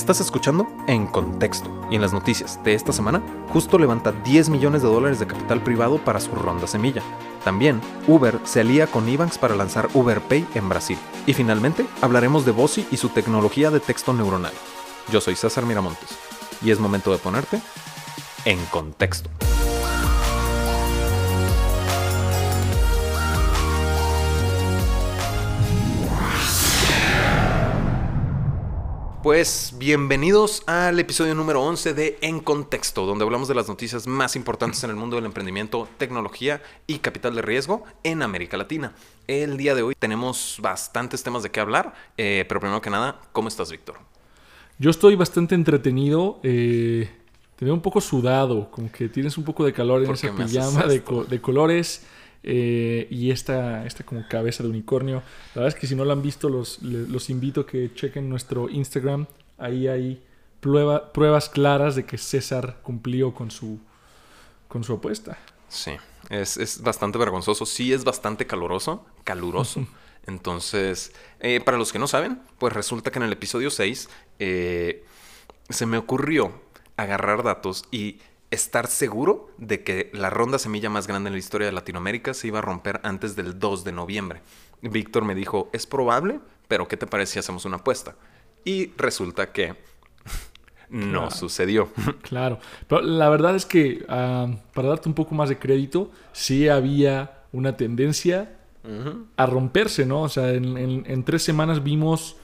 Estás escuchando En Contexto y en las noticias de esta semana, Justo levanta 10 millones de dólares de capital privado para su ronda semilla. También, Uber se alía con Ebanks para lanzar Uber Pay en Brasil. Y finalmente, hablaremos de Bossy y su tecnología de texto neuronal. Yo soy César Miramontes y es momento de ponerte en contexto. Pues bienvenidos al episodio número 11 de En Contexto, donde hablamos de las noticias más importantes en el mundo del emprendimiento, tecnología y capital de riesgo en América Latina. El día de hoy tenemos bastantes temas de qué hablar, eh, pero primero que nada, ¿cómo estás, Víctor? Yo estoy bastante entretenido, eh, te veo un poco sudado, como que tienes un poco de calor en esa pijama de, de colores. Eh, y esta, esta como cabeza de unicornio. La verdad es que si no lo han visto, los, los invito a que chequen nuestro Instagram. Ahí hay prueba, pruebas claras de que César cumplió con su, con su apuesta. Sí, es, es bastante vergonzoso. Sí, es bastante caluroso. Caluroso. Entonces, eh, para los que no saben, pues resulta que en el episodio 6 eh, se me ocurrió agarrar datos y estar seguro de que la ronda semilla más grande en la historia de Latinoamérica se iba a romper antes del 2 de noviembre. Víctor me dijo, es probable, pero ¿qué te parece si hacemos una apuesta? Y resulta que no sucedió. Claro, pero la verdad es que ah, para darte un poco más de crédito, sí había una tendencia a romperse, ¿no? O sea, en tres semanas vimos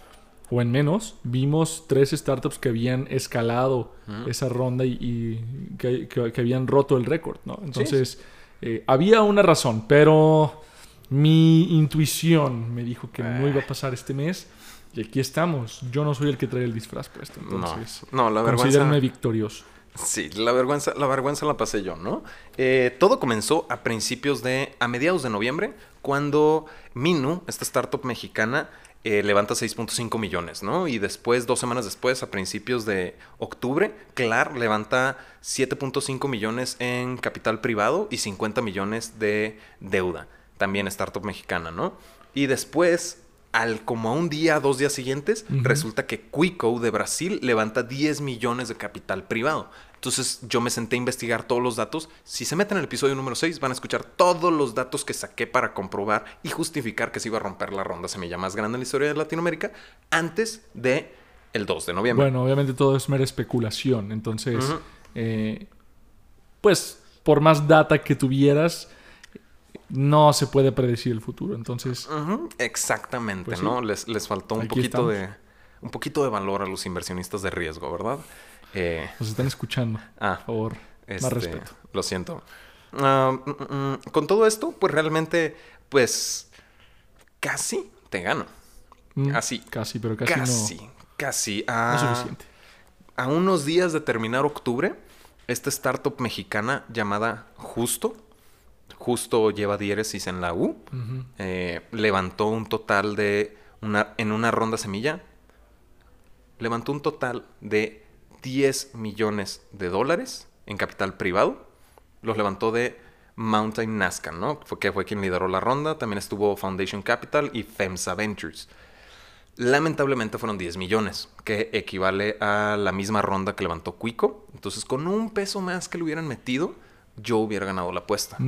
o en menos, vimos tres startups que habían escalado esa ronda y, que, habían roto el récord, ¿no? Entonces, eh, había una razón, pero mi intuición me dijo que no iba a pasar este mes. Y aquí estamos. Yo no soy el que trae el disfraz puesto. Entonces, no, la vergüenza. victorioso. Sí, la vergüenza, la vergüenza la pasé yo, ¿no? Eh, todo comenzó a principios de. a mediados de noviembre, cuando Minu, esta startup mexicana, eh, levanta 6.5 millones, ¿no? Y después, dos semanas después, a principios de octubre, Clar levanta 7.5 millones en capital privado y 50 millones de deuda, también startup mexicana, ¿no? Y después, al como a un día, dos días siguientes, resulta que Quico de Brasil levanta 10 millones de capital privado. Entonces yo me senté a investigar todos los datos. Si se meten en el episodio número 6 van a escuchar todos los datos que saqué para comprobar y justificar que se iba a romper la ronda semilla más grande en la historia de Latinoamérica antes de el 2 de noviembre. Bueno, obviamente todo es mera especulación. Entonces, eh, pues por más data que tuvieras, no se puede predecir el futuro. Entonces, exactamente, pues ¿no? Les, les faltó un poquito de un poquito de valor a los inversionistas de riesgo, ¿verdad? Eh, Nos están escuchando. Ah, por favor, más este, respeto. Lo siento. Ah, mm, mm, mm, con todo esto, pues realmente, pues casi te gano. Así. Casi, pero casi, casi no. Casi. A, suficiente. A unos días de terminar octubre, esta startup mexicana llamada Justo, Justo lleva diéresis en la U, eh, levantó un total de, una, en una ronda semilla, levantó un total de 10 millones de dólares en capital privado. Los levantó de Mountain Nazca, ¿no? Fue, que fue quien lideró la ronda. También estuvo Foundation Capital y FEMSA Ventures. Lamentablemente fueron 10 millones, que equivale a la misma ronda que levantó Cuico. Entonces, con un peso más que le hubieran metido, yo hubiera ganado la apuesta.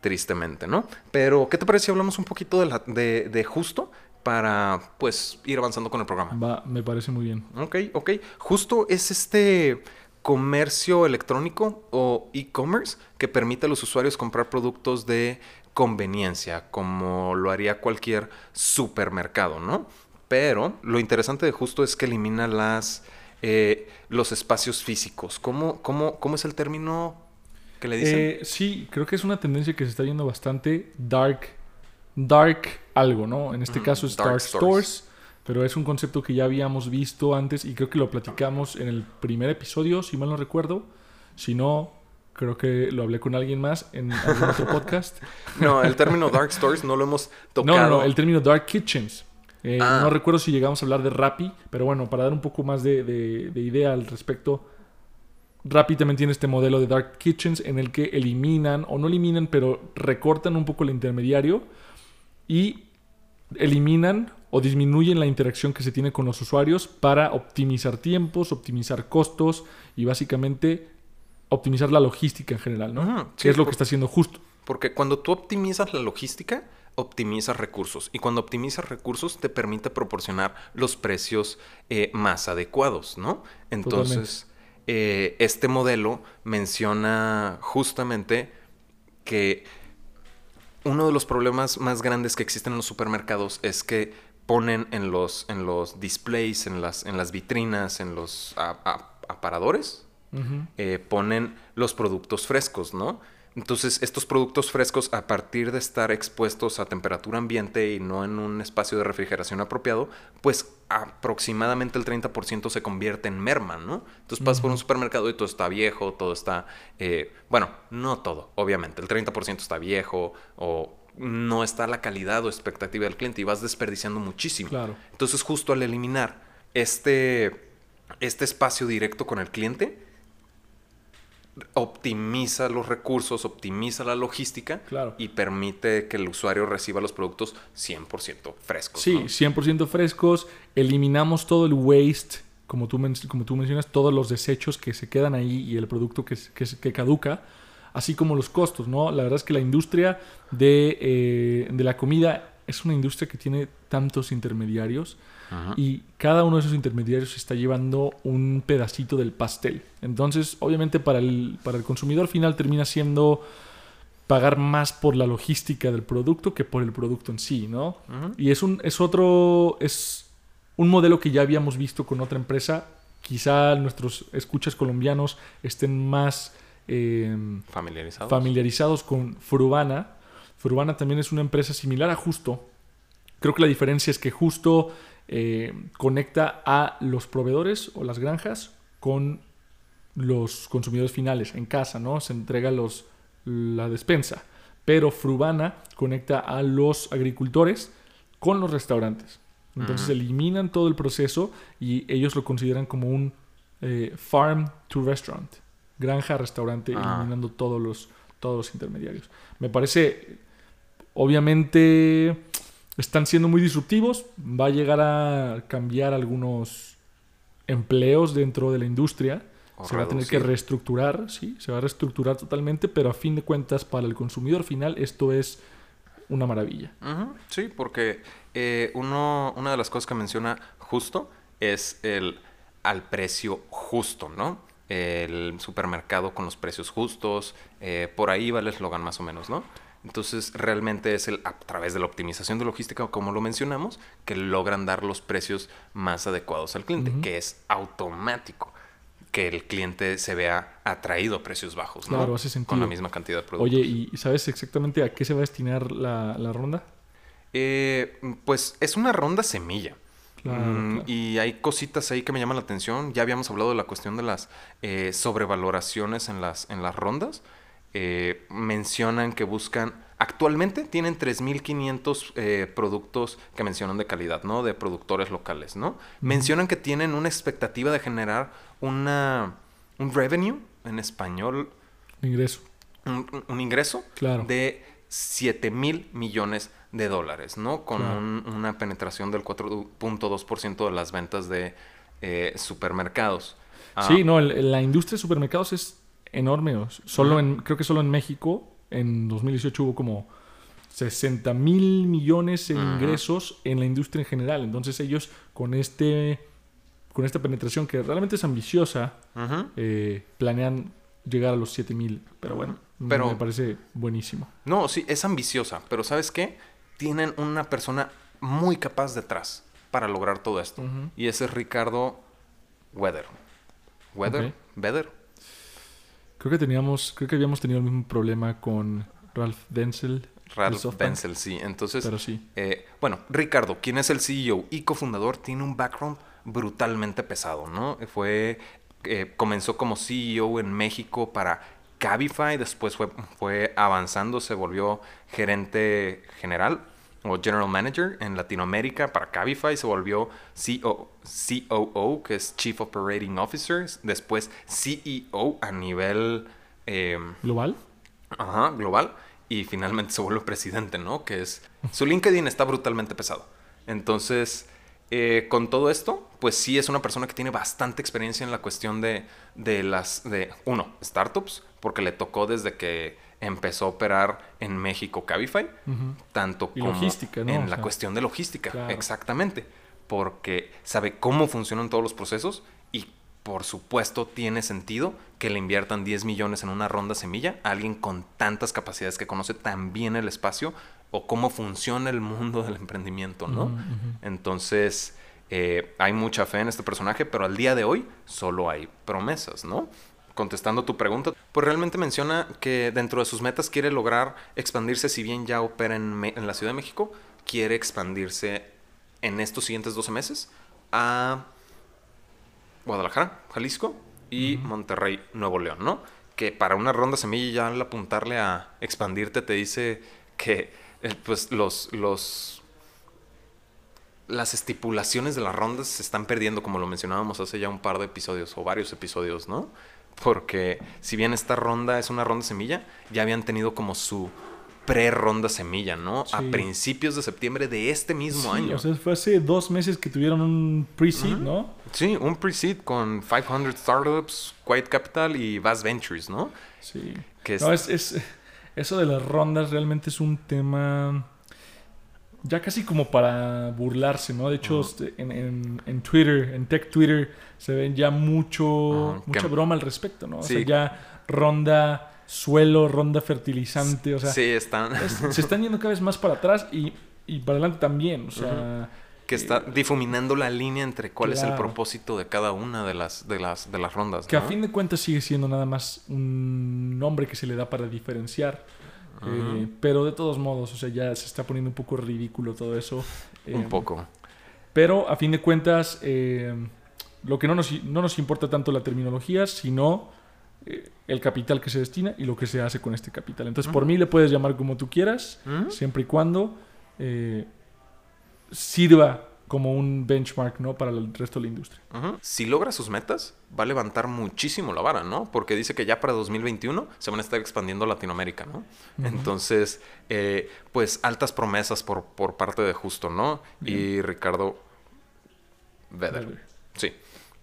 Tristemente, ¿no? Pero, ¿qué te parece si hablamos un poquito de, de justo para pues ir avanzando con el programa. Va, me parece muy bien. Ok, ok. Justo es este comercio electrónico o e-commerce que permite a los usuarios comprar productos de conveniencia, como lo haría cualquier supermercado, ¿no? Pero lo interesante de justo es que elimina las, eh, los espacios físicos. ¿Cómo, cómo, cómo es el término que le dicen? Eh, sí, creo que es una tendencia que se está yendo bastante dark dark algo, ¿no? En este caso es Dark, Stores. pero es un concepto que ya habíamos visto antes y creo que lo platicamos en el primer episodio, si mal no recuerdo. Si no, creo que lo hablé con alguien más en algún otro podcast. No, el término Dark Stores no lo hemos tocado. No, no, el término Dark Kitchens. Eh, ah. No recuerdo si llegamos a hablar de Rappi, pero bueno, para dar un poco más de, de idea al respecto, También tiene este modelo de Dark Kitchens en el que eliminan, o no eliminan, pero recortan un poco el intermediario y eliminan o disminuyen la interacción que se tiene con los usuarios para optimizar tiempos, optimizar costos y básicamente optimizar la logística en general, ¿no? Que sí, es lo por- que está haciendo justo. Porque cuando tú optimizas la logística, optimizas recursos. Y cuando optimizas recursos, te permite proporcionar los precios eh, más adecuados, ¿no? Entonces, eh, este modelo menciona justamente que uno de los problemas más grandes que existen en los supermercados es que ponen en los, en los displays, en las, en las vitrinas, en los a- a- aparadores, eh, ponen los productos frescos, ¿no? Entonces, estos productos frescos, a partir de estar expuestos a temperatura ambiente y no en un espacio de refrigeración apropiado, pues aproximadamente el 30% se convierte en merma, ¿no? Entonces pasas por un supermercado y todo está viejo, todo está... eh, bueno, no todo, obviamente. El 30% está viejo o no está la calidad o expectativa del cliente y vas desperdiciando muchísimo. Claro. Entonces, justo al eliminar este, este espacio directo con el cliente, optimiza los recursos, optimiza la logística Claro. y permite que el usuario reciba los productos 100% frescos. Sí, ¿no? 100% frescos. Eliminamos todo el waste, como tú, como tú mencionas, todos los desechos que se quedan ahí y el producto que, que caduca, así como los costos, ¿no? La verdad es que la industria de, eh, de la comida es una industria que tiene tantos intermediarios Ajá. y cada uno de esos intermediarios está llevando un pedacito del pastel. Entonces, obviamente para el, para el consumidor final termina siendo pagar más por la logística del producto que por el producto en sí, ¿no? Y es un es otro es un modelo que ya habíamos visto con otra empresa. Quizá nuestros escuchas colombianos estén más eh, Familiarizados. familiarizados con Frubana. Frubana también es una empresa similar a Justo. Creo que la diferencia es que Justo eh, conecta a los proveedores o las granjas con los consumidores finales en casa, ¿no? Se entrega los, la despensa. Pero Frubana conecta a los agricultores con los restaurantes. Entonces eliminan todo el proceso y ellos lo consideran como un eh, farm to restaurant, granja a restaurante, Ah. eliminando todos los, todos los intermediarios. Me parece, obviamente, están siendo muy disruptivos, va a llegar a cambiar algunos empleos dentro de la industria. O se va a tener que reestructurar, sí, se va a reestructurar totalmente, pero a fin de cuentas, para el consumidor final, esto es una maravilla. Sí, porque eh, uno, una de las cosas que menciona justo es el al precio justo, ¿no? El supermercado con los precios justos, eh, por ahí va el eslogan más o menos, ¿no? Entonces realmente es el, a través de la optimización de logística, como lo mencionamos, que logran dar los precios más adecuados al cliente, que es automático, que el cliente se vea atraído a precios bajos, ¿no? Claro, hace Con la sentido. misma cantidad de productos. Oye, ¿y sabes exactamente a qué se va a destinar la, la ronda? Eh, pues es una ronda semilla. Claro, Mm, claro. Y hay cositas ahí que me llaman la atención. Ya habíamos hablado de la cuestión de las eh, sobrevaloraciones en las, en las rondas. Eh, mencionan que buscan, actualmente tienen 3.500 eh, productos que mencionan de calidad, ¿no? De productores locales, ¿no? Mencionan que tienen una expectativa de generar una, un revenue, en español, Ingreso. un, un- un ingreso Claro. de 7 mil millones de dólares, ¿no? Con Claro. un- una penetración del 4.2% de las ventas de eh, supermercados. Ah, Sí, no, el- la industria de supermercados es enorme. Solo en, creo que solo en México, en 2018 hubo como 60 mil millones en ingresos en la industria en general. Entonces ellos con este con esta penetración que realmente es ambiciosa, eh, planean llegar a los 7 mil. Pero bueno, Pero- me parece buenísimo. No, sí, es ambiciosa, pero ¿sabes qué? Tienen una persona muy capaz detrás para lograr todo esto. Y ese es Ricardo Weather. Weather. Weather. Creo que teníamos, creo que habíamos tenido el mismo problema con Ralph Denzel. de Ralph Benzel, sí. Entonces, Pero sí. Eh, bueno, Ricardo, quien es el CEO y cofundador, tiene un background brutalmente pesado, ¿no? Fue, eh, comenzó como CEO en México para Cabify, después fue, fue avanzando, se volvió gerente general o general manager en Latinoamérica para Cabify, se volvió CO COO, que es Chief Operating Officer, después CEO a nivel... em, ¿Global? Ajá, global. Y finalmente se vuelve presidente, ¿no? Que es... Su LinkedIn está brutalmente pesado. Entonces, eh, con todo esto, pues sí es una persona que tiene bastante experiencia en la cuestión de, de las, de, uno, startups, porque le tocó desde que empezó a operar en México Cabify, tanto como logística, ¿no? en la cuestión de logística, exactamente, porque sabe cómo funcionan todos los procesos y por supuesto tiene sentido que le inviertan 10 millones en una ronda semilla a alguien con tantas capacidades que conoce tan bien el espacio o cómo funciona el mundo del emprendimiento, ¿no? Entonces, eh, hay mucha fe en este personaje, pero al día de hoy solo hay promesas, ¿no? Contestando tu pregunta, pues realmente menciona que dentro de sus metas quiere lograr expandirse, si bien ya opera en, en la Ciudad de México, quiere expandirse en estos siguientes 12 meses a Guadalajara, Jalisco y Monterrey, Nuevo León, ¿no? Que para una ronda semilla ya al apuntarle a expandirte te dice que eh, pues los, los las estipulaciones de las rondas se están perdiendo, como lo mencionábamos hace ya un par de episodios o varios episodios, ¿no? Porque si bien esta ronda es una ronda semilla, ya habían tenido como su pre-ronda semilla, ¿no? A principios de septiembre de este mismo sí, año. O sea, fue hace dos meses que tuvieron un pre-seed, ¿no? Sí, un pre-seed con 500 startups, Quiet Capital y Vast Ventures, ¿no? Sí. Que no, es, es, eso de las rondas realmente es un tema ya casi como para burlarse, ¿no? De hecho, este, en, en, en, Twitter, en Tech Twitter, se ven ya mucho, mucha broma al respecto, ¿no? O sea, ya ronda suelo, ronda fertilizante, o sea... Sí, están... se están yendo cada vez más para atrás y, y para adelante también, o sea... Que está difuminando la línea entre cuál es el propósito de cada una de las, de las, de las rondas. Que a fin de cuentas sigue siendo nada más un nombre que se le da para diferenciar. Eh, pero de todos modos, o sea, ya se está poniendo un poco ridículo todo eso. un eh, poco. Pero a fin de cuentas, eh, lo que no nos, no nos importa tanto la terminología, sino el capital que se destina y lo que se hace con este capital. Entonces, por mí le puedes llamar como tú quieras, siempre y cuando sirva como un benchmark, ¿no? Para el resto de la industria. Si logra sus metas, va a levantar muchísimo la vara, ¿no? Porque dice que ya para 2021 se van a estar expandiendo Latinoamérica, ¿no? Entonces, eh, pues altas promesas por, por parte de Justo, ¿no? Y Ricardo Vedder. Sí.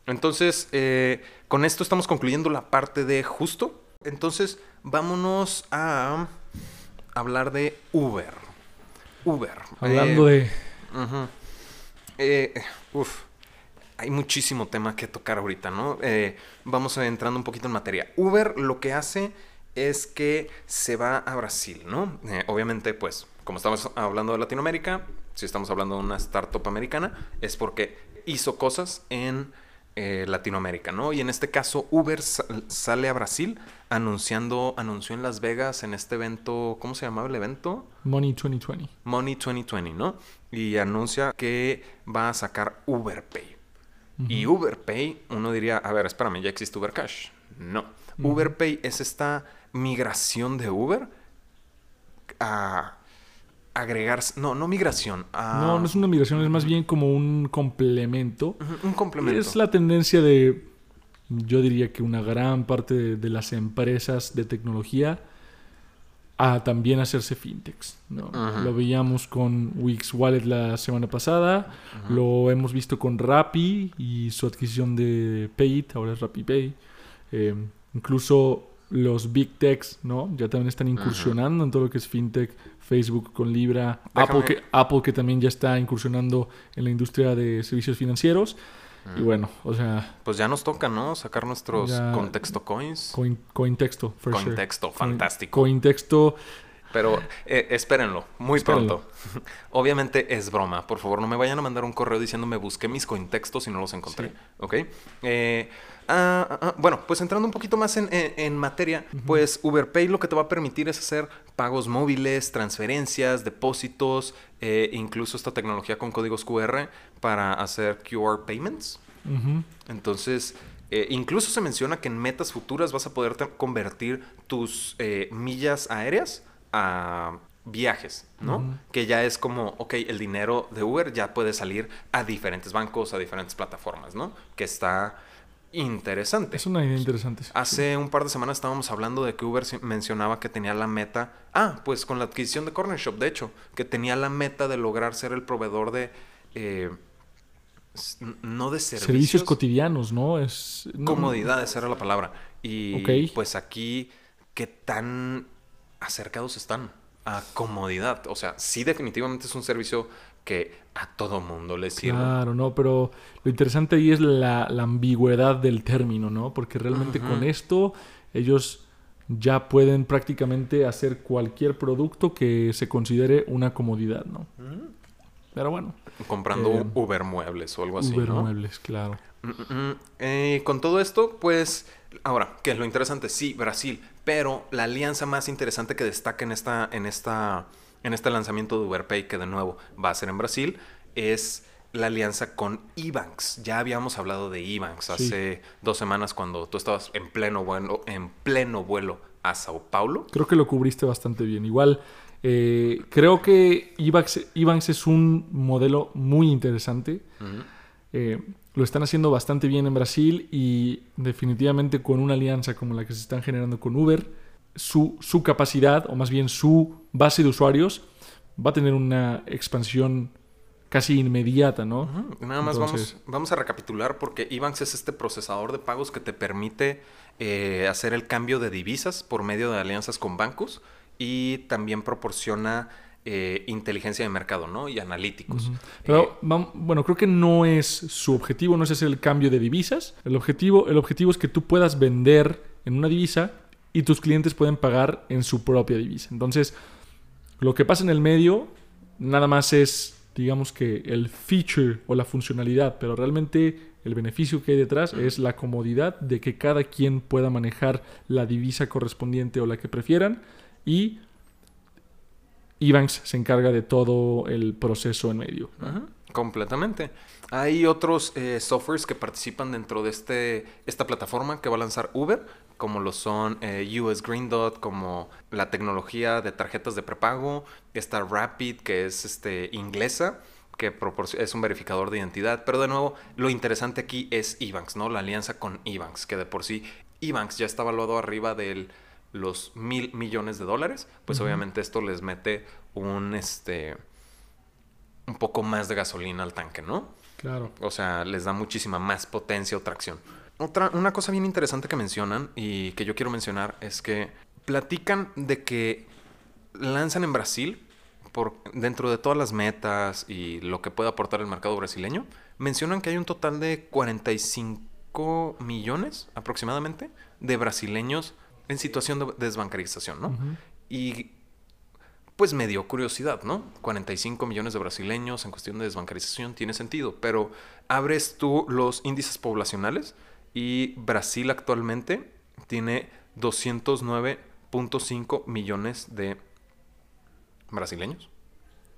Entonces, eh, con esto estamos concluyendo la parte de Justo. Entonces, vámonos a hablar de Uber. Uber. Hablando eh, de eh, uf, hay muchísimo tema que tocar ahorita, ¿no? Eh, vamos entrando un poquito en materia. Uber lo que hace es que se va a Brasil, ¿no? Eh, obviamente, pues, como estamos hablando de Latinoamérica, si estamos hablando de una startup americana, es porque hizo cosas en eh, Latinoamérica, ¿no? Y en este caso, Uber sale a Brasil anunciando, anunció en Las Vegas en este evento, ¿cómo se llamaba el evento? Money 2020. Money 2020, ¿no? Y anuncia que va a sacar Uber Pay. Y Uber Pay, uno diría, a ver, espérame, ya existe Uber Cash. No. Uber Pay es esta migración de Uber a agregar, no, no migración. No, no es una migración, es más bien como un complemento. un complemento. Es la tendencia de, yo diría que una gran parte de, las empresas de tecnología a también hacerse fintechs. ¿no? Lo veíamos con Wix Wallet la semana pasada, lo hemos visto con Rappi y su adquisición de Payit, ahora es Rappi Pay. Eh, incluso los big techs, ¿no? Ya también están incursionando en todo lo que es fintech, Facebook con Libra, Apple que, Apple que también ya está incursionando en la industria de servicios financieros. Y bueno, o sea... Pues ya nos toca, ¿no? Sacar nuestros contexto coins. Coin, cointexto, for Cointexto, fantástico. Cointexto pero eh, espérenlo, muy pronto. Obviamente es broma. Por favor, no me vayan a mandar un correo diciéndome busqué mis contextos y no los encontré. ¿Ok? Eh, ah, ah, ah, bueno, pues entrando un poquito más en, materia, pues UberPay lo que te va a permitir es hacer pagos móviles, transferencias, depósitos, eh, incluso esta tecnología con códigos QR para hacer QR payments. Entonces, incluso se menciona que en metas futuras vas a poder convertir tus millas aéreas a viajes, ¿no? Que ya es como, ok, el dinero de Uber ya puede salir a diferentes bancos, a diferentes plataformas, ¿no? Que está interesante. Es una idea interesante. Hace un par de semanas estábamos hablando de que Uber mencionaba que tenía la meta, ah, pues con la adquisición de Corner Shop, de hecho, que tenía la meta de lograr ser el proveedor de eh, no de servicios. Servicios cotidianos, ¿no? Es, Comodidades era la palabra. Y pues aquí, ¿qué tan acercados están a comodidad? O sea, sí definitivamente es un servicio que a todo mundo le sirve. Claro, no, pero lo interesante ahí es la, ambigüedad del término, ¿no? Porque realmente con esto ellos ya pueden prácticamente hacer cualquier producto que se considere una comodidad, ¿no? Mm. Pero bueno. Comprando eh, Uber muebles o algo así. Uber muebles, claro. Mm, mm, eh, con todo esto, pues, ahora, ¿qué es lo interesante? Sí, Brasil, pero la alianza más interesante que destaca en esta, en esta, en este lanzamiento de UberPay, que de nuevo va a ser en Brasil, es la alianza con Ebanks. Ya habíamos hablado de Ebanks hace dos semanas cuando tú estabas en pleno vuelo, en pleno vuelo a Sao Paulo. Creo que lo cubriste bastante bien. Igual eh, creo que Ebanks, es un modelo muy interesante. Eh, lo están haciendo bastante bien en Brasil y definitivamente con una alianza como la que se están generando con Uber, su, su capacidad, o más bien su base de usuarios, va a tener una expansión casi inmediata, ¿no? Nada más vamos, vamos a recapitular porque Ebanks es este procesador de pagos que te permite eh, hacer el cambio de divisas por medio de alianzas con bancos y también proporciona eh, inteligencia de mercado, ¿no? Y analíticos. Pero, eh, bueno, creo que no es su objetivo, no es hacer el cambio de divisas. El objetivo, el objetivo es que tú puedas vender en una divisa y tus clientes pueden pagar en su propia divisa. Entonces, lo que pasa en el medio nada más es, digamos que el feature o la funcionalidad, pero realmente el beneficio que hay detrás es la comodidad de que cada quien pueda manejar la divisa correspondiente o la que prefieran y Ebanks se encarga de todo el proceso en medio. Completamente. Hay otros eh, softwares que participan dentro de este, esta plataforma que va a lanzar Uber, como lo son eh, US Green Dot, como la tecnología de tarjetas de prepago, está Rapid, que es este, inglesa, que es un verificador de identidad. Pero de nuevo, lo interesante aquí es Ebanks, ¿no? La alianza con Ebanks, que de por sí Ebanks ya está valuado arriba del los mil millones de dólares, pues obviamente esto les mete un, este, un poco más de gasolina al tanque, ¿no? Claro. O sea, les da muchísima más potencia o tracción. Otra, una cosa bien interesante que mencionan y que yo quiero mencionar es que platican de que lanzan en Brasil, por, dentro de todas las metas y lo que puede aportar el mercado brasileño, mencionan que hay un total de 45 millones aproximadamente de brasileños en situación de desbancarización, ¿no? Y pues me dio curiosidad, ¿no? 45 millones de brasileños en cuestión de desbancarización tiene sentido, pero abres tú los índices poblacionales y Brasil actualmente tiene 209.5 millones de brasileños.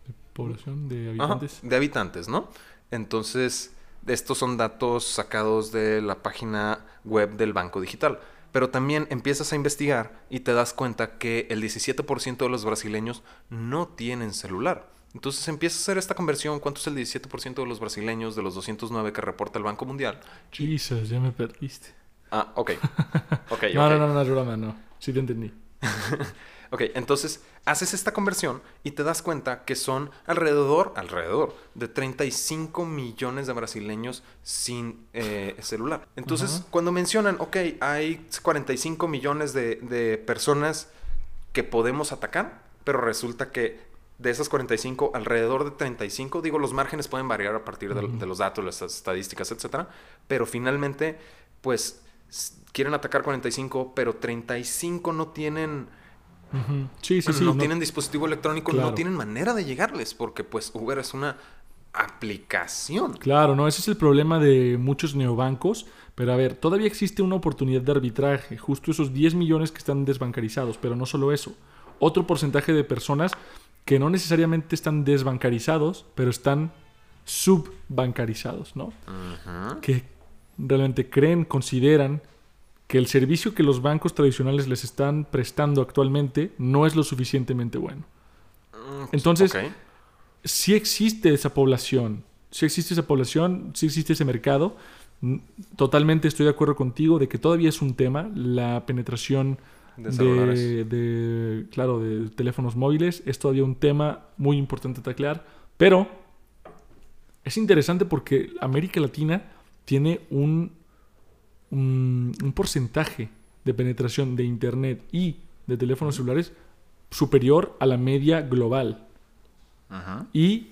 ¿De población? ¿De habitantes? de habitantes, ¿no? Entonces, estos son datos sacados de la página web del Banco Digital. Pero también empiezas a investigar y te das cuenta que el 17% de los brasileños no tienen celular. Entonces empiezas a hacer esta conversión. ¿Cuánto es el 17% de los brasileños de los 209 que reporta el Banco Mundial? Jesus, ya me perdiste. Ah, ok. okay no, no, no, no, no, no. Sí te entendí. Ok, entonces haces esta conversión y te das cuenta que son alrededor, alrededor de 35 millones de brasileños sin eh, celular. Entonces, cuando mencionan, ok, hay 45 millones de, personas que podemos atacar, pero resulta que de esas 45, alrededor de 35, digo, los márgenes pueden variar a partir de, de los datos, las estadísticas, etcétera, pero finalmente, pues quieren atacar 45, pero 35 no tienen Sí, sí, sí. No, tienen dispositivo electrónico, no tienen manera de llegarles, porque pues Uber es una aplicación. Claro, no, ese es el problema de muchos neobancos. Pero a ver, todavía existe una oportunidad de arbitraje, justo esos 10 millones que están desbancarizados, pero no solo eso. Otro porcentaje de personas que no necesariamente están desbancarizados, pero están subbancarizados, ¿no? Que realmente creen, consideran que el servicio que los bancos tradicionales les están prestando actualmente no es lo suficientemente bueno. Mm, Entonces, si existe esa población, si existe esa población, si existe ese mercado. Totalmente estoy de acuerdo contigo de que todavía es un tema la penetración de, de, claro, de teléfonos móviles es todavía un tema muy importante taclear, pero es interesante porque América Latina tiene un, un, un porcentaje de penetración de Internet y de teléfonos celulares superior a la media global. Ajá. Y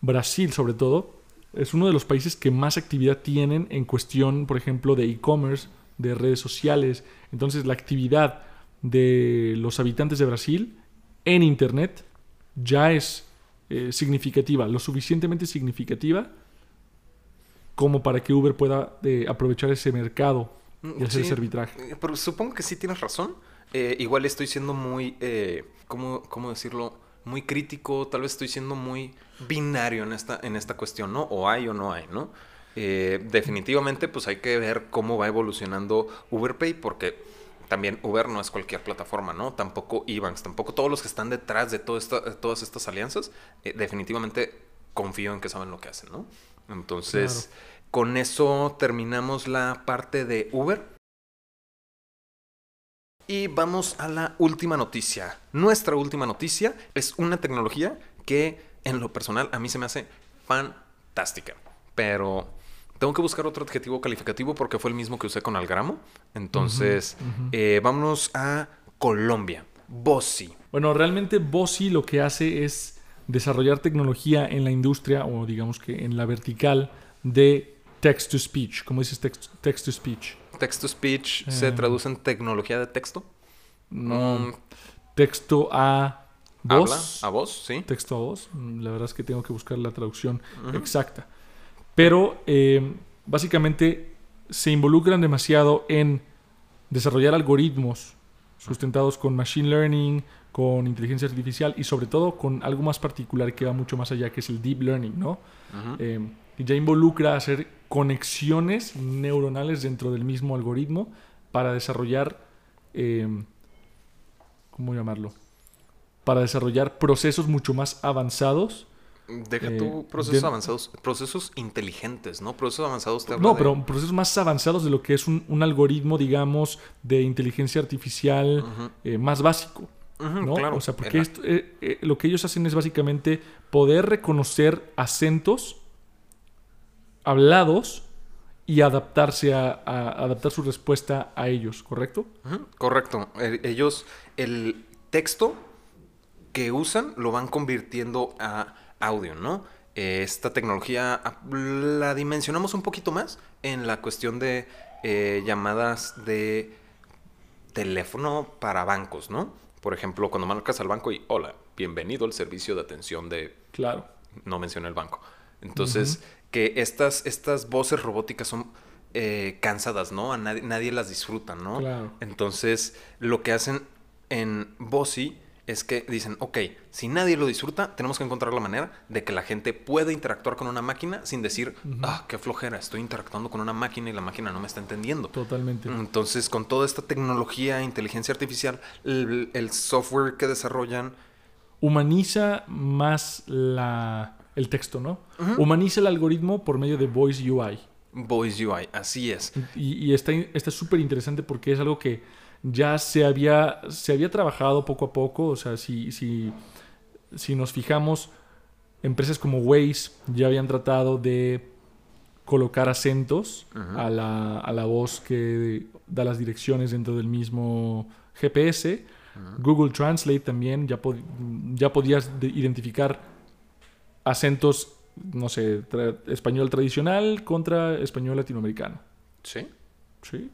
Brasil, sobre todo, es uno de los países que más actividad tienen en cuestión, por ejemplo, de e-commerce, de redes sociales. Entonces, la actividad de los habitantes de Brasil en Internet ya es eh, significativa, lo suficientemente significativa como para que Uber pueda eh, aprovechar ese mercado y hacer Sí, ese arbitraje. eh, Pero supongo que sí tienes razón. Eh, igual estoy siendo muy, ¿cómo, cómo decirlo? Muy crítico, tal vez estoy siendo muy binario en esta, en esta cuestión, ¿no? O hay o no hay, ¿no? Definitivamente, pues hay que ver cómo va evolucionando UberPay, porque también Uber no es cualquier plataforma, ¿no? Tampoco Ebanks, tampoco todos los que están detrás de todo esta- de todas estas alianzas, eh, definitivamente confío en que saben lo que hacen, ¿no? Entonces, con eso terminamos la parte de Uber. Y vamos a la última noticia. Nuestra última noticia es una tecnología que en lo personal a mí se me hace fantástica. Pero tengo que buscar otro adjetivo calificativo porque fue el mismo que usé con Algramo. Entonces, eh, vámonos a Colombia. Bossi. Bueno, realmente Bossi lo que hace es desarrollar tecnología en la industria o digamos que en la vertical de text to speech. ¿Cómo dices text, text to speech? Text to speech se Eh. traduce en tecnología de texto. No, Mm, texto a voz. Habla a voz, sí. Texto a voz. Mm, La verdad es que tengo que buscar la traducción exacta. Pero eh, básicamente se involucran demasiado en desarrollar algoritmos sustentados con machine learning, con inteligencia artificial y sobre todo con algo más particular que va mucho más allá, que es el deep learning, ¿no? Eh, y ya involucra hacer conexiones neuronales dentro del mismo algoritmo para desarrollar, eh, ¿cómo llamarlo? Para desarrollar procesos mucho más avanzados. Deja Eh, tu procesos de- avanzados, procesos inteligentes, ¿no? Procesos avanzados te No, de- pero procesos más avanzados de lo que es un, un algoritmo, digamos, de inteligencia artificial eh, más básico. ¿no? claro. O sea, porque esto, eh, eh, lo que ellos hacen es básicamente poder reconocer acentos hablados y adaptarse a, a- adaptar su respuesta a ellos, ¿correcto? Correcto. Ellos, el texto que usan lo van convirtiendo a audio, ¿no? Eh, Esta tecnología ah, la dimensionamos un poquito más en la cuestión de eh, llamadas de teléfono para bancos, ¿no? Por ejemplo, cuando marcas al banco y hola, bienvenido al servicio de atención de Claro. no mencioné el banco. Entonces, que estas, estas voces robóticas son eh, cansadas, ¿no? A nadie, nadie las disfruta, ¿no? Claro. Entonces, lo que hacen en Bossy es que dicen, ok, si nadie lo disfruta, tenemos que encontrar la manera de que la gente pueda interactuar con una máquina sin decir, ah, qué flojera, estoy interactuando con una máquina y la máquina no me está entendiendo. Totalmente. Entonces, con toda esta tecnología, inteligencia artificial, el, el software que desarrollan, Humaniza más la, el texto, ¿no? Humaniza el algoritmo por medio de Voice UI. Voice UI, así es. Y, y está está súper interesante porque es algo que ya se había, se había trabajado poco a poco. O sea, si, si, si nos fijamos, empresas como Waze ya habían tratado de colocar acentos a, la, a la voz que da las direcciones dentro del mismo GPS. Google Translate también ya, pod- ya podías de- identificar acentos, no sé, tra- español tradicional contra español latinoamericano. Sí. Sí.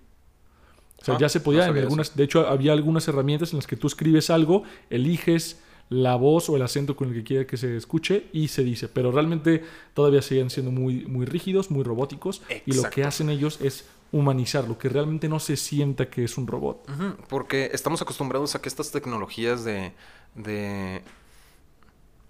O sea, Ah, ya se podía no en sabía algunas. De hecho, había algunas herramientas en las que tú escribes algo, eliges la voz o el acento con el que quiera que se escuche y se dice. Pero realmente todavía siguen siendo muy, muy rígidos, muy robóticos. Y lo que hacen ellos es humanizar, lo que realmente no se sienta que es un robot. Porque estamos acostumbrados a que estas tecnologías de, de-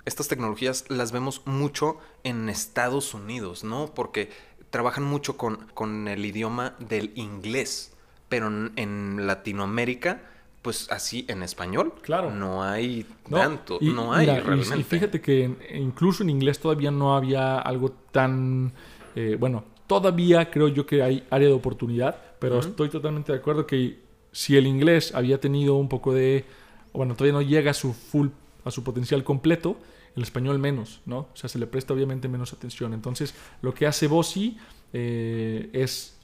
Estas tecnologías las vemos mucho en Estados Unidos, ¿no? Porque trabajan mucho con, con el idioma del inglés. Pero en, Latinoamérica, pues así en español, Claro. no hay No, tanto, y- no hay mira, realmente. Y, fíjate que incluso en inglés todavía no había algo tan. eh, bueno, todavía creo yo que hay área de oportunidad, pero estoy totalmente de acuerdo que si el inglés había tenido un poco de. Bueno, todavía no llega a su full, a su potencial completo, el español menos, ¿no? O sea, se le presta obviamente menos atención. Entonces, lo que hace Bossi eh, es,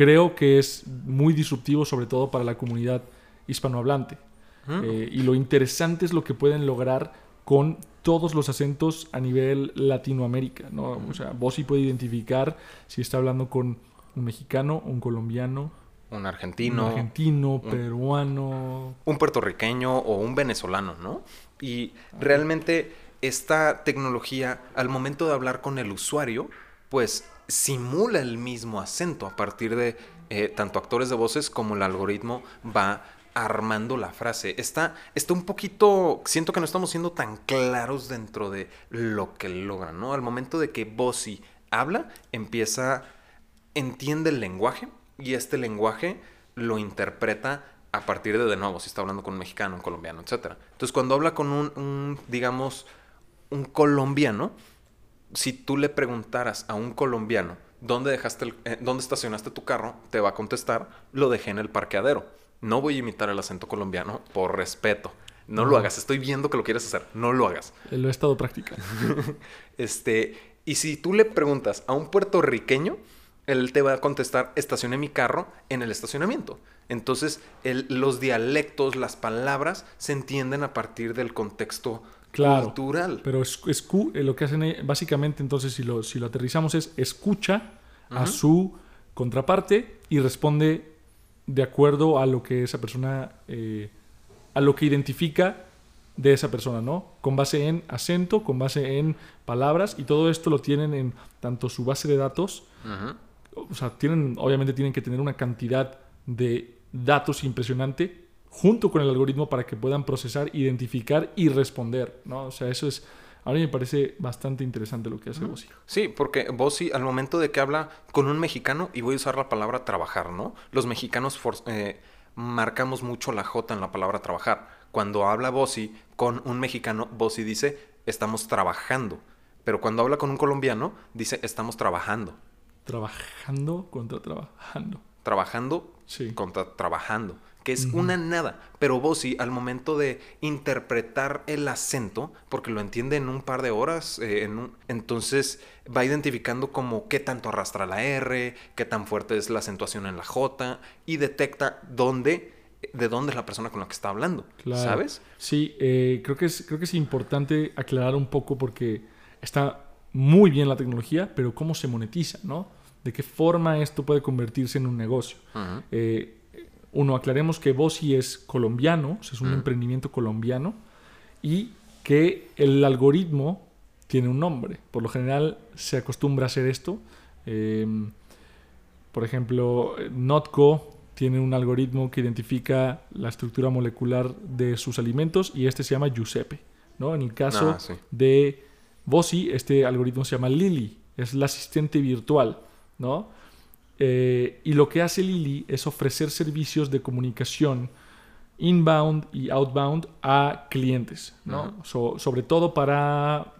creo que es muy disruptivo, sobre todo para la comunidad hispanohablante. Mm. Eh, y lo interesante es lo que pueden lograr con todos los acentos a nivel Latinoamérica, ¿no? O sea, Bossi puede identificar si está hablando con un mexicano, un colombiano, Un argentino. un argentino, peruano. un puertorriqueño o un venezolano, ¿no? Y realmente esta tecnología, al momento de hablar con el usuario, pues simula el mismo acento a partir de eh, tanto actores de voces como el algoritmo va armando la frase. Está, está un poquito, siento que no estamos siendo tan claros dentro de lo que logran, ¿no? Al momento de que Bossy habla, empieza, entiende el lenguaje y este lenguaje lo interpreta a partir de, de nuevo, si está hablando con un mexicano, un colombiano, etc. Entonces, cuando habla con un, un, digamos, un colombiano, si tú le preguntaras a un colombiano, ¿dónde, dejaste el- eh, ¿dónde estacionaste tu carro? Te va a contestar, lo dejé en el parqueadero. No voy a imitar el acento colombiano por respeto. No lo hagas. Estoy viendo que lo quieres hacer. No lo hagas. Eh, Lo he estado practicando. Este, y si tú le preguntas a un puertorriqueño, él te va a contestar, estacioné mi carro en el estacionamiento. Entonces, el- los dialectos, las palabras, se entienden a partir del contexto Claro. cultural. Pero es, escu- eh, lo que hacen básicamente, entonces, si lo, si lo aterrizamos, es escucha a su contraparte y responde de acuerdo a lo que esa persona, eh, a lo que identifica de esa persona, ¿no? Con base en acento, con base en palabras y todo esto lo tienen en tanto su base de datos, o sea, tienen, obviamente tienen que tener una cantidad de datos impresionante junto con el algoritmo para que puedan procesar, identificar y responder, ¿no? O sea, eso es, a mí me parece bastante interesante lo que hace Bossy. Sí, porque Bossy al momento de que habla con un mexicano, y voy a usar la palabra trabajar, ¿no? Los mexicanos eh, marcamos mucho la J en la palabra trabajar. Cuando habla Bossy con un mexicano, Bossy dice estamos trabajando. Pero cuando habla con un colombiano, dice estamos trabajando. Trabajando contra trabajando. Trabajando Sí. contra trabajando. Que es una nada. Pero Bossy, al momento de interpretar el acento, porque lo entiende en un par de horas, eh, en un- entonces va identificando como qué tanto arrastra la R, qué tan fuerte es la acentuación en la J, y detecta dónde, de dónde es la persona con la que está hablando. Claro. ¿Sabes? Sí, eh, creo, que es, creo que es importante aclarar un poco porque está muy bien la tecnología, pero cómo se monetiza, ¿no? De qué forma esto puede convertirse en un negocio. Eh, uno, aclaremos que Bossi es colombiano, o sea, es un Mm. emprendimiento colombiano, y que el algoritmo tiene un nombre. Por lo general se acostumbra a hacer esto. Eh, por ejemplo, Notco tiene un algoritmo que identifica la estructura molecular de sus alimentos y este se llama Giuseppe. ¿no? En el caso Ah, sí. de Bossi, este algoritmo se llama Lily, es la asistente virtual. ¿no? Eh, y lo que hace Lily es ofrecer servicios de comunicación inbound y outbound a clientes, ¿no? So- sobre todo para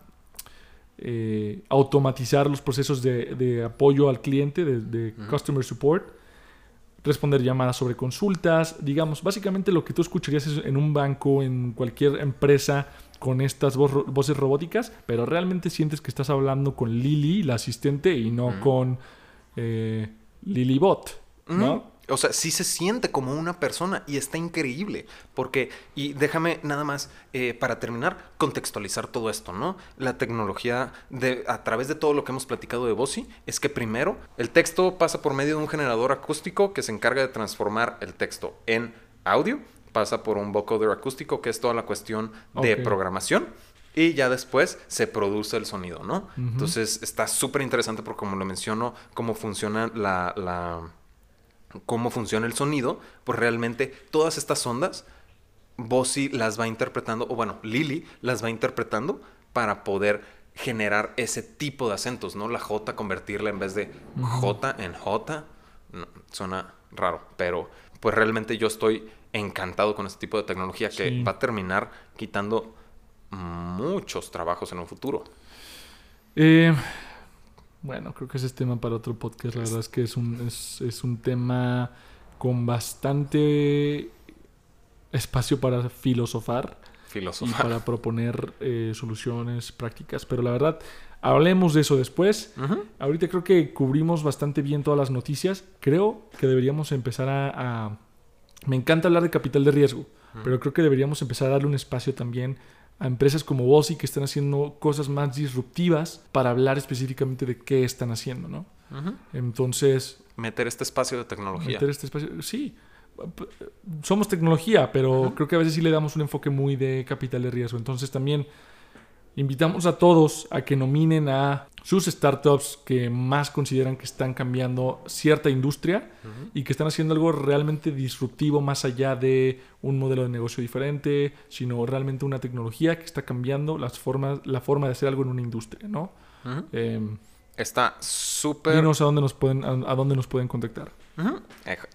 eh, automatizar los procesos de, de apoyo al cliente, de, customer support, responder llamadas sobre consultas, digamos, básicamente lo que tú escucharías es en un banco, en cualquier empresa con estas voces robóticas, pero realmente sientes que estás hablando con Lily, la asistente, y no con eh, Lilybot, ¿no? Mm, O sea, sí se siente como una persona y está increíble. Porque, y déjame nada más, eh, para terminar, contextualizar todo esto, ¿no? La tecnología, de, a través de todo lo que hemos platicado de Bossy, es que primero el texto pasa por medio de un generador acústico que se encarga de transformar el texto en audio, pasa por un vocoder acústico, que es toda la cuestión de programación. Y ya después se produce el sonido, ¿no? Entonces está súper interesante porque como lo menciono, cómo funciona la, la- cómo funciona el sonido, pues realmente todas estas ondas, Bossy las va interpretando, o bueno, Lily las va interpretando para poder generar ese tipo de acentos, ¿no? La J, convertirla en vez de J en J, no, suena raro, pero pues realmente yo estoy encantado con este tipo de tecnología que Sí. va a terminar quitando muchos trabajos en un futuro. Eh, bueno, creo que ese es tema para otro podcast. La verdad es que es un, es, es un tema con bastante espacio para filosofar. y para proponer eh, soluciones prácticas. Pero la verdad, hablemos de eso después. Ahorita creo que cubrimos bastante bien todas las noticias. Creo que deberíamos empezar a... Me encanta hablar de capital de riesgo, pero creo que deberíamos empezar a darle un espacio también a empresas como Bossy que están haciendo cosas más disruptivas para hablar específicamente de qué están haciendo, ¿no? Entonces... Meter este espacio de tecnología. Meter este espacio, sí. Somos tecnología, pero creo que a veces sí le damos un enfoque muy de capital de riesgo. Entonces también invitamos a todos a que nominen a sus startups que más consideran que están cambiando cierta industria y que están haciendo algo realmente disruptivo más allá de un modelo de negocio diferente, sino realmente una tecnología que está cambiando las formas, la forma de hacer algo en una industria, ¿no? Está súper... Dinos a dónde nos pueden, a, dónde nos pueden contactar.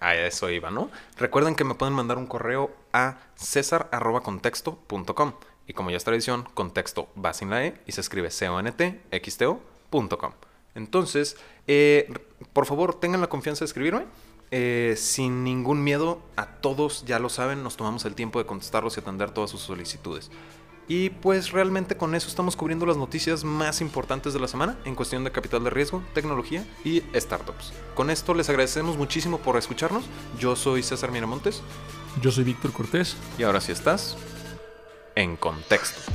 A eso iba, ¿no? Recuerden que me pueden mandar un correo a cesar.contexto.com y como ya es tradición, contexto va sin la E y se escribe contxto.com. Entonces, eh, por favor, tengan la confianza de escribirme. Eh, sin ningún miedo, a todos ya lo saben, nos tomamos el tiempo de contestarlos y atender todas sus solicitudes. Y pues realmente con eso estamos cubriendo las noticias más importantes de la semana en cuestión de capital de riesgo, tecnología y startups. Con esto les agradecemos muchísimo por escucharnos. Yo soy César Miramontes. Yo soy Víctor Cortés. Y ahora sí estás en contexto.